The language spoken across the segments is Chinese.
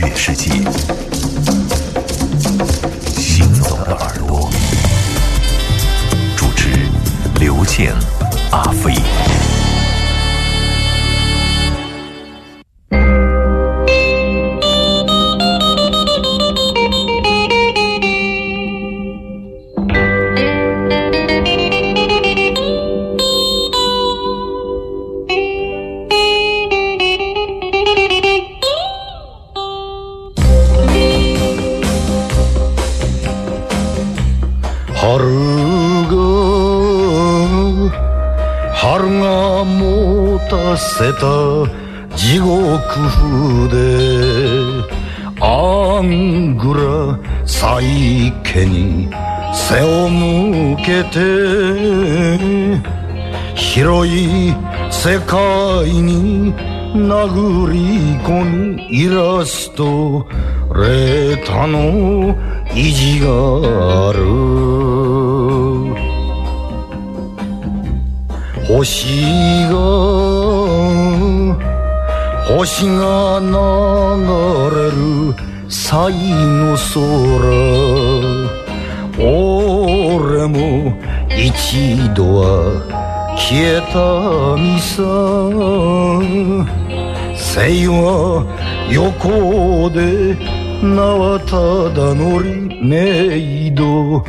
乐世界。行走的耳朵，主持刘健、阿飞。意地がある。星が星が流れる彩の空。俺も一度は消えたみさ。生は横で名はただのりメイド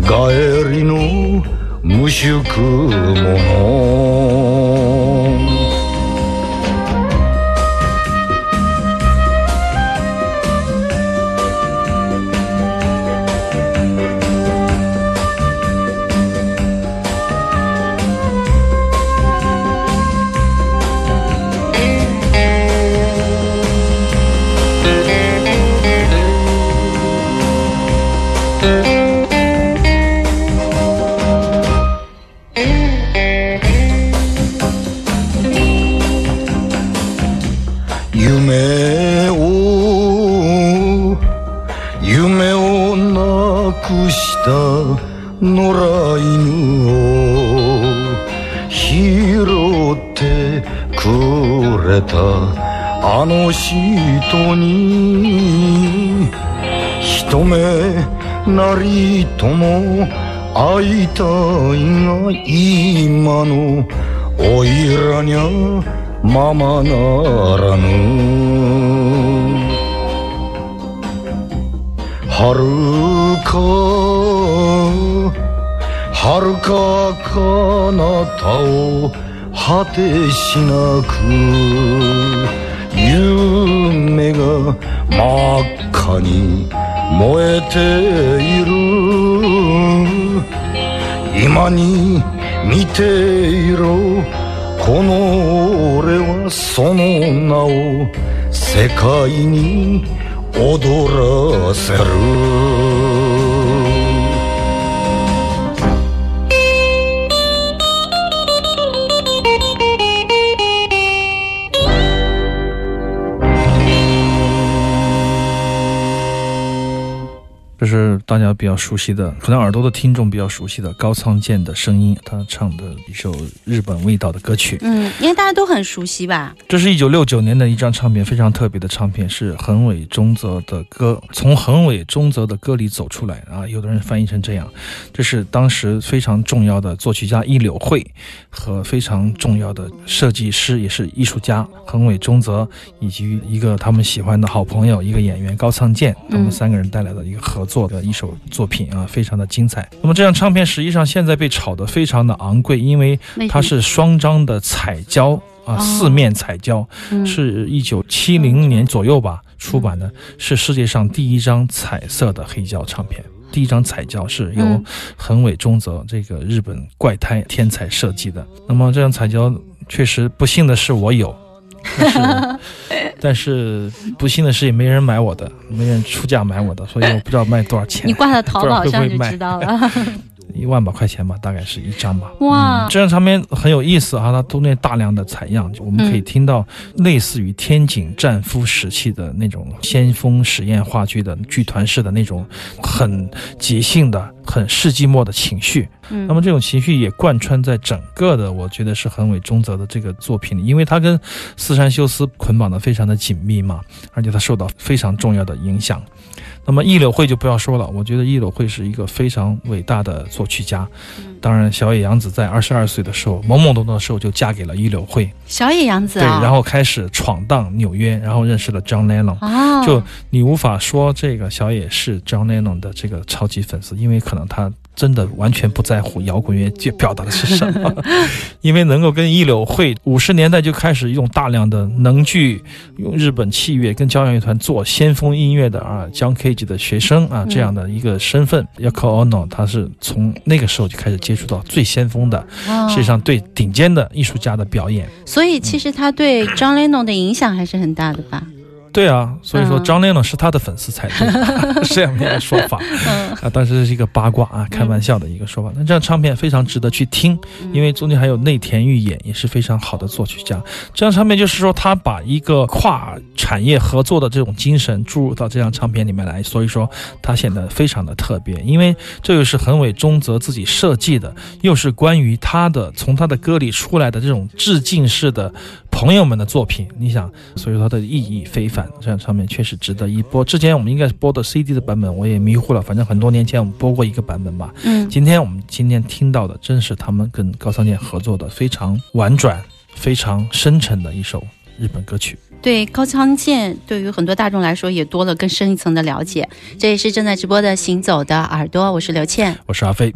帰りの無宿者。会いたいが今のおいらにゃままならぬ。遥か遥か彼方を果てしなく夢が真っ赤に燃えている。今に見ていろ。この俺はその名を世界に踊らせる。这是大家比较熟悉的，可能耳朵的听众比较熟悉的高仓健的声音，他唱的一首日本味道的歌曲。嗯，因为大家都很熟悉吧？这是一九六九年的一张唱片，非常特别的唱片，是横尾中泽的歌，从横尾中泽的歌里走出来啊。有的人翻译成这样，这是当时非常重要的作曲家一柳惠和非常重要的设计师，也是艺术家横尾中泽，以及一个他们喜欢的好朋友，一个演员高仓健，他们三个人带来的一个合作的一首作品啊，非常的精彩。那么这张唱片实际上现在被炒得非常的昂贵，因为它是双张的彩胶啊，四面彩胶，是一九七零年左右吧出版的，是世界上第一张彩色的黑胶唱片。第一张彩胶是由横尾中泽这个日本怪胎天才设计的。那么这张彩胶确实不幸的是我有。但是 但是不幸的是也没人买我的，没人出价买我的，所以我不知道卖多少钱。你挂到淘宝 上就知道了。一万把块钱吧，大概是一张吧。哇嗯这张唱片很有意思啊，它中间大量的采样，我们可以听到类似于天井战夫时期的那种先锋实验话剧的剧团式的那种很即兴的、很世纪末的情绪。嗯那么这种情绪也贯穿在整个的，我觉得是横尾中泽的这个作品里，因为他跟四山修斯捆绑的非常的紧密嘛，而且他受到非常重要的影响。那么易柳会就不要说了，我觉得易柳会是一个非常伟大的作曲家。当然，小野洋子在二十二岁的时候，懵懵懂懂的时候就嫁给了伊柳会，小野洋子对，啊，然后开始闯荡纽约，然后认识了 John Lennon。哦，就你无法说这个小野是 John Lennon 的这个超级粉丝，因为可能他真的完全不在乎摇滚乐界表达的是什么，因为能够跟一柳会五十年代就开始用大量的能剧，用日本器乐跟交响乐团做先锋音乐的啊，John Cage 的学生啊这样的一个身份，Yoko Ono 他是从那个时候就开始接触到最先锋的，哦世界上对顶尖的艺术家的表演。所以其实他对 John Lennon 的影响还是很大的吧？对啊，所以说嗯 John Lennon 是他的粉丝才对，是这样的一个说法 嗯啊。当时是一个八卦啊，开玩笑的一个说法。那这张唱片非常值得去听，因为中间还有内田裕也，也是非常好的作曲家。这张唱片就是说，他把一个跨产业合作的这种精神注入到这张唱片里面来，所以说它显得非常的特别。因为这又是横尾中泽自己设计的，又是关于他的从他的歌里出来的这种致敬式的朋友们的作品。你想，所以说它的意义非凡。这样上面确实值得一播。之前我们应该是播的 CD 的版本，我也迷糊了。反正很多年前我们播过一个版本吧。嗯，今天我们今天听到的，正是他们跟高仓健合作的非常婉转、非常深沉的一首日本歌曲。对高仓健，对于很多大众来说也多了更深一层的了解。这也是正在直播的《行走的耳朵》，我是刘倩。我是阿飞。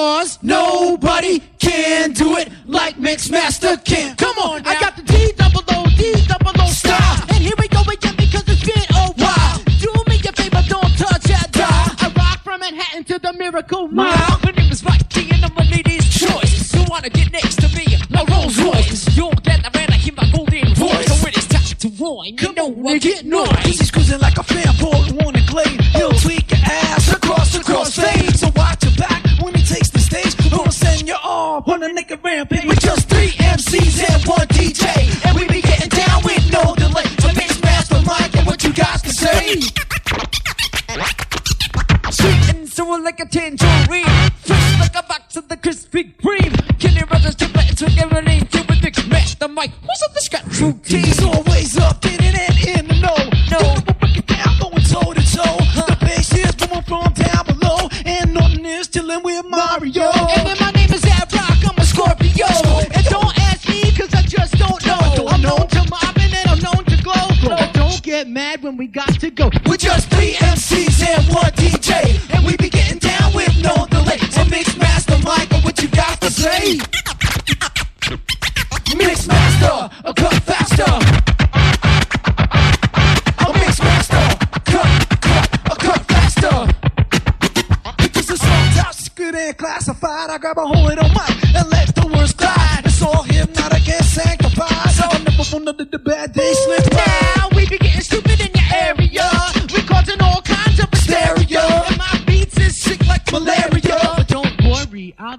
Cause nobody can do it like Mixmaster can. Come on, I got the D double O D double O style. And here we go again because it's been a while. Do me a favor, don't touch that dial. I rock from Manhattan to the Miracle Mile. My name is Mikey and I'm a lady's choice. You wanna get next to me? My Rolls Royce. You'll get the man, I hear my golden voice. So when it is time to warn. You know I get noise. He's cruising like a fanboy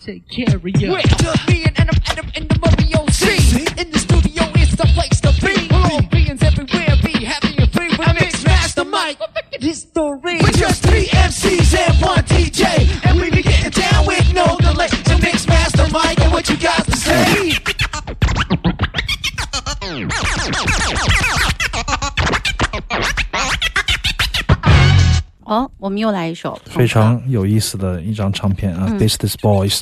Take care of you. 我们又来一首，非常有意思的一张唱片啊，This This Boys》，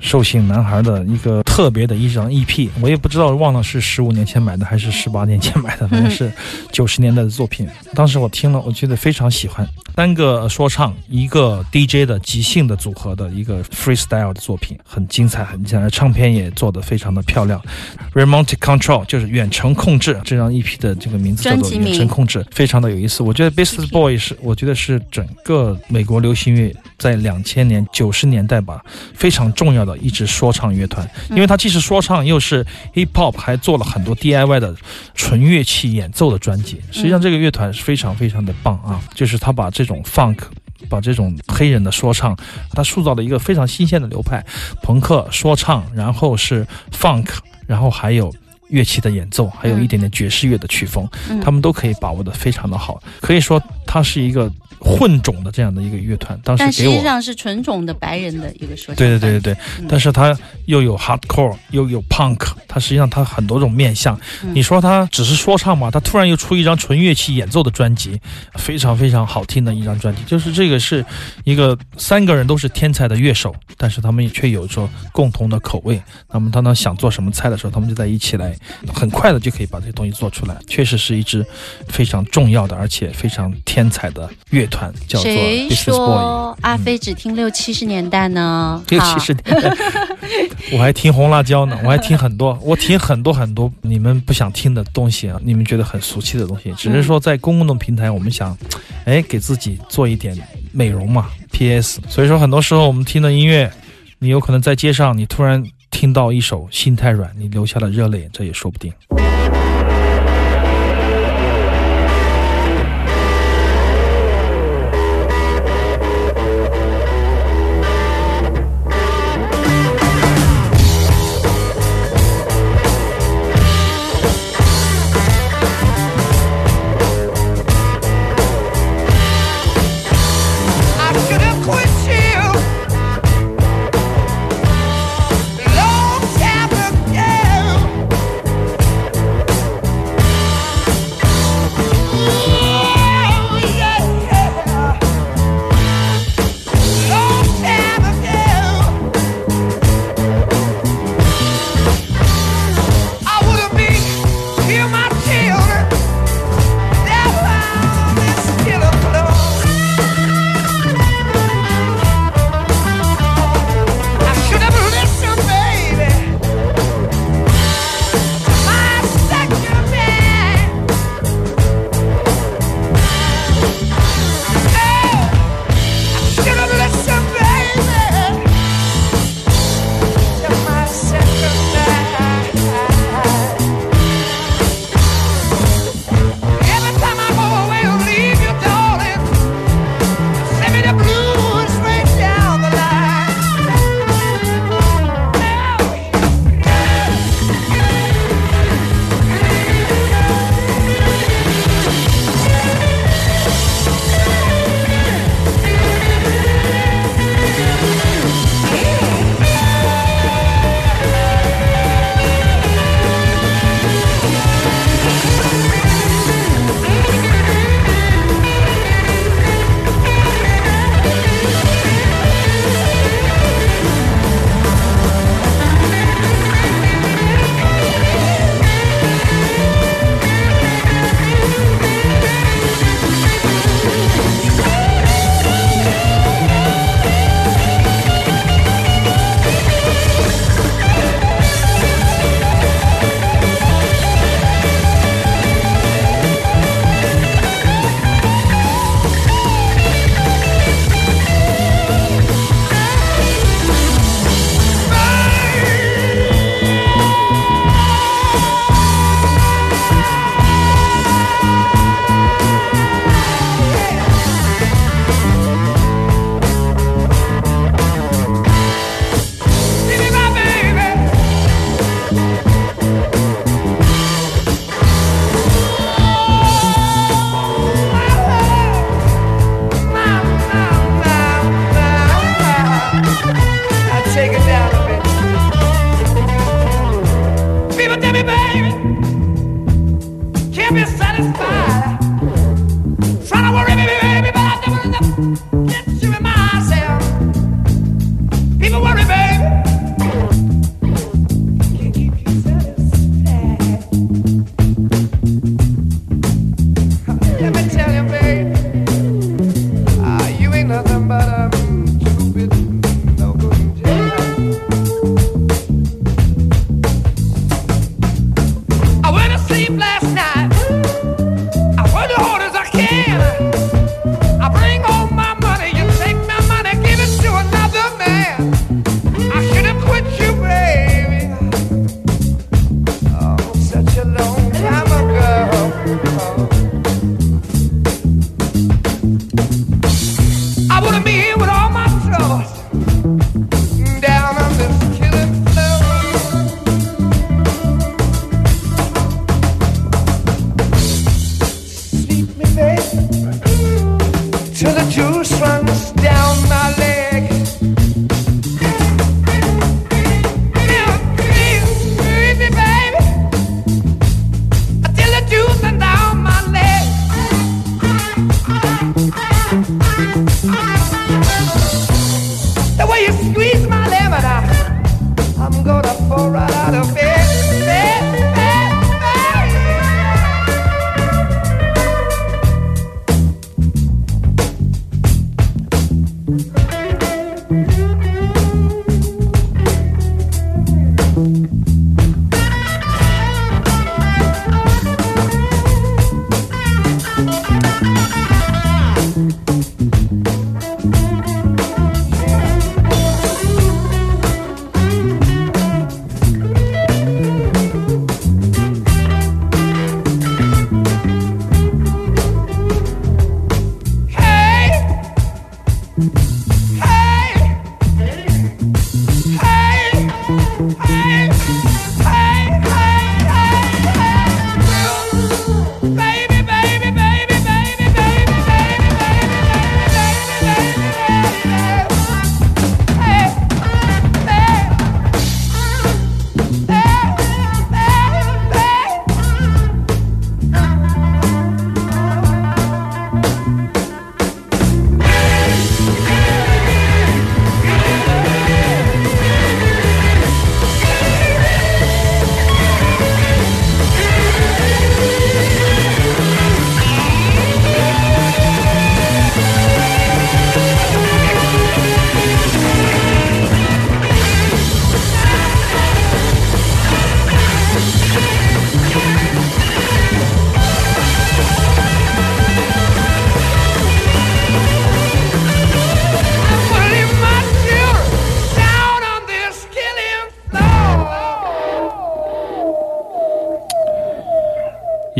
兽性男孩的一个特特别的一张 EP，我也不知道忘了是十五年前买的还是十八年前买的，反正是九十年代的作品。当时我听了，我觉得非常喜欢，三个说唱，一个 DJ 的即兴的组合的一个 freestyle 的作品，很精彩，很精彩。唱片也做得非常的漂亮。Remote Control 就是远程控制，这张 EP 的这个名字叫做远程控制，非常的有意思。我觉得 Business Boy 是，我觉得是整个美国流行乐在两千年、九十年代吧，非常重要的一支说唱乐团，因为它既是说唱，又是 Hip Hop，还做了很多 DIY 的纯乐器演奏的专辑。实际上，这个乐团是非常非常的棒啊，就是他把这种 Funk。把这种黑人的说唱，他塑造了一个非常新鲜的流派，朋克说唱，然后是 funk，然后还有乐器的演奏，还有一点点爵士乐的曲风，嗯他们都可以把握的非常的好，可以说它是一个混种的这样的一个乐团。当时但实给我际上是纯种的白人的一个说唱。对对对对对，嗯但是它又有 hardcore，又有 punk，它实际上它很多种面相。嗯你说它只是说唱嘛？它突然又出一张纯乐器演奏的专辑，非常非常好听的一张专辑。就是这个是一个三个人都是天才的乐手，但是他们却有着共同的口味。那么他们想做什么菜的时候，他们就在一起来，很快的就可以把这些东西做出来。确实是一支非常重要的，而且非常天才的乐团，叫做阿飞只听六七十年代呢？六七十年代，我还听红辣椒呢，我还听很多，我听很多很多你们不想听的东西啊，你们觉得很俗气的东西，只是说在公共的平台，我们想，哎，给自己做一点美容嘛，PS。所以说，很多时候我们听的音乐，你有可能在街上，你突然听到一首《心太软》，你流下了热泪，这也说不定。tell you, babe.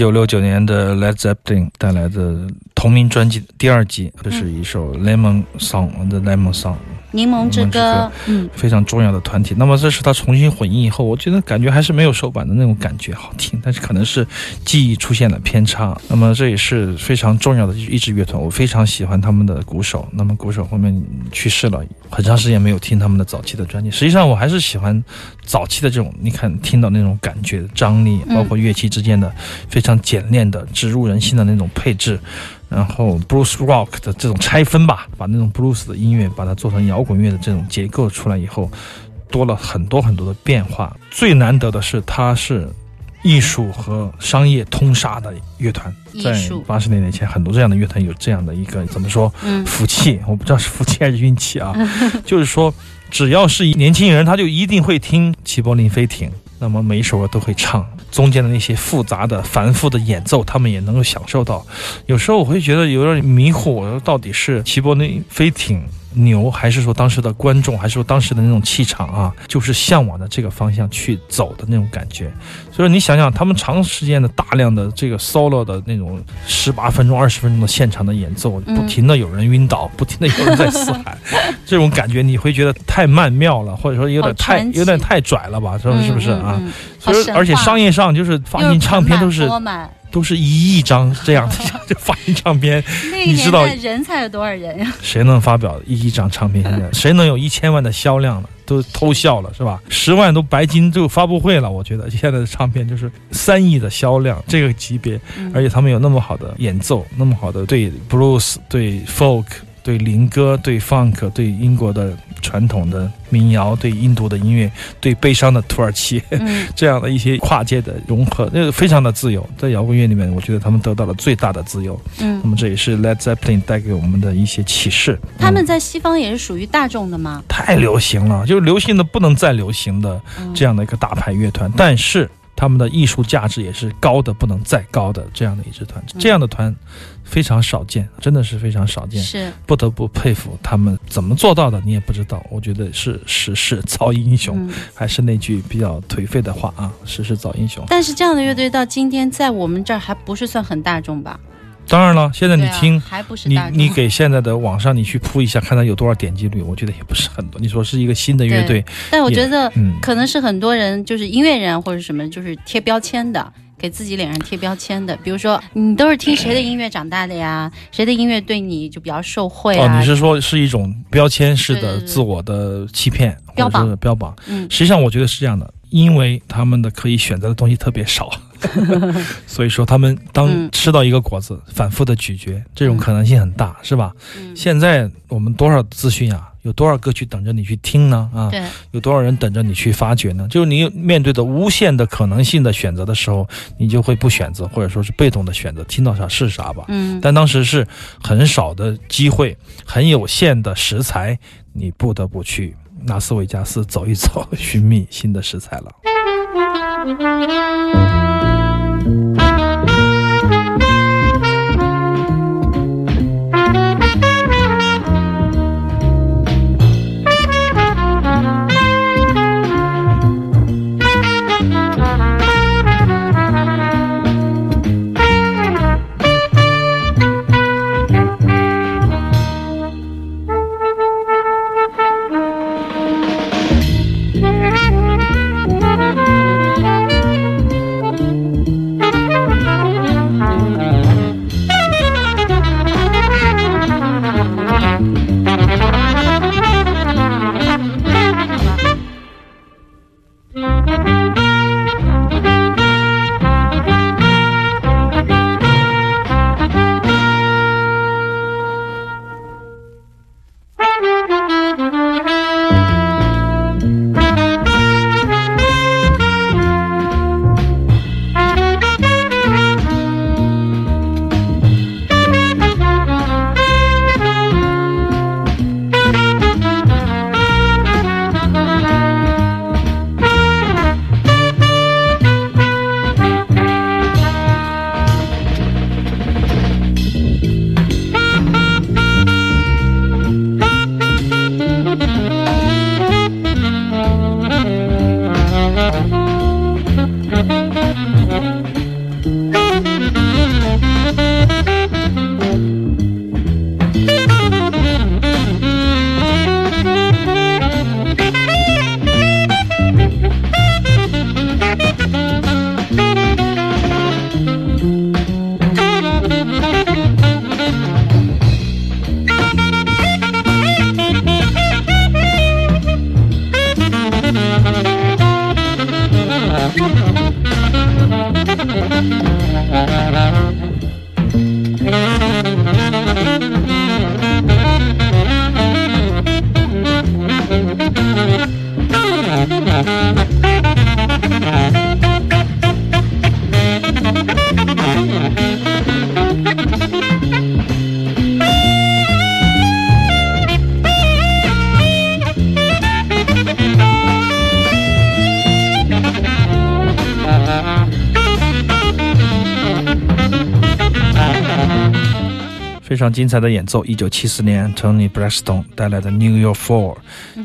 九六九年的 Led Zeppelin 带来的同名专辑第二集，这是一首 Lemon Song 的 Lemon Song，柠檬之歌，嗯，非常重要的团体。那么这是他重新混音以后，我觉得感觉还是没有首版的那种感觉好听，但是可能是记忆出现了偏差。那么这也是非常重要的一支乐团，我非常喜欢他们的鼓手。那么鼓手后面去世了，很长时间没有听他们的早期的专辑。实际上我还是喜欢早期的这种，你看听到那种感觉、张力，包括乐器之间的非常简练的、植入人心的那种配置。然后 blues rock 的这种拆分吧，把那种 blues 的音乐把它做成摇滚乐的这种结构出来以后，多了很多很多的变化。最难得的是，它是艺术和商业通杀的乐团。在八十年代前，很多这样的乐团有这样的一个怎么说嗯福气？我不知道是福气还是运气啊。就是说，只要是年轻人，他就一定会听齐柏林飞艇，那么每一首歌都会唱。中间的那些复杂的、繁复的演奏，他们也能够享受到。有时候我会觉得有点迷糊，到底是齐柏林飞艇牛，还是说当时的观众，还是说当时的那种气场啊，就是向往的这个方向去走的那种感觉。所以你想想，他们长时间的大量的这个 solo 的那种十八分钟、二十分钟的现场的演奏，嗯不停的有人晕倒，不停的有人在嘶喊，这种感觉你会觉得太曼妙了，或者说有点太有点太拽了吧？说是不是啊？嗯嗯嗯所以而且商业上就是发行唱片都是都是一亿张这样的 就发行唱片，你知道人才有多少人呀？谁能发表一亿张唱片？现在 谁能有一千万的销量了？都偷笑了是吧？十万都白金就发布会了，我觉得现在的唱片就是三亿的销量这个级别，嗯而且他们有那么好的演奏，那么好的对 blues、对 folk、对林歌、对 funk、对英国的传统的民谣、对印度的音乐、对悲伤的土耳其。嗯 这样的一些跨界的融合，那个非常的自由，在摇滚乐里面，我觉得他们得到了最大的自由。嗯那嗯，么这也是 Led Zeppelin 带给我们的一些启示。他们嗯在西方也是属于大众的吗？太流行了，就是流行的不能再流行的嗯这样的一个大牌乐团，但是他们的艺术价值也是高的不能再高的这样的一支团，这样的团非常少见，真的是非常少见。是，不得不佩服他们怎么做到的，你也不知道。我觉得是时势造英雄，嗯。还是那句比较颓废的话啊，时势造英雄。但是这样的乐队到今天在我们这儿还不是算很大众吧？当然了，现在你听。还不是你你给现在的网上你去铺一下，看它有多少点击率，我觉得也不是很多。你说是一个新的乐队，但我觉得嗯可能是很多人就是音乐人或者什么，就是贴标签的。给自己脸上贴标签的，比如说你都是听谁的音乐长大的呀？谁的音乐对你就比较受惠哦，啊？你是说是一种标签式的自我的欺骗，标榜标榜？嗯实际上我觉得是这样的，因为他们的可以选择的东西特别少，所以说他们当嗯吃到一个果子，反复的咀嚼，这种可能性很大，是吧？嗯现在我们多少资讯啊，有多少歌曲等着你去听呢？啊，对，有多少人等着你去发掘呢？就是你面对的无限的可能性的选择的时候，你就会不选择，或者说是被动的选择，听到啥是啥吧。嗯，但当时是很少的机会，很有限的食材，你不得不去拉斯维加斯走一走，寻觅新的食材了。Thank you. 非常精彩的演奏，一九七四年 Tony Braxton 带来的《New York Four》，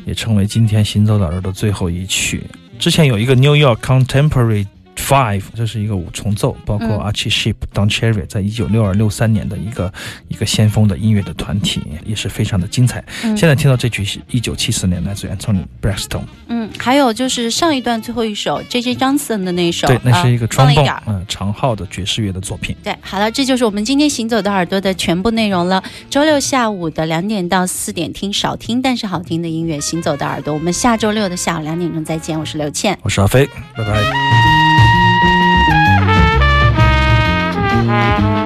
也成为今天行走的耳朵的最后一曲。之前有一个 New York Contemporary Five，这是一个五重奏，包括嗯 Archie Shepp、Don Cherry，在一九六二六三年的一个一个先锋的音乐的团体，也是非常的精彩。嗯现在听到这曲是一九七四年来自 Anthony Braxton，嗯，还有就是上一段最后一首 J J Johnson 的那首，对，那是一个啊放了 trombone，点儿嗯、长号的爵士乐的作品。对，好了，这就是我们今天行走的耳朵的全部内容了。周六下午的两点到四点，听少听但是好听的音乐，行走的耳朵。我们下周六的下午两点钟再见，我是刘倩。我是阿飞，拜拜。Thank you.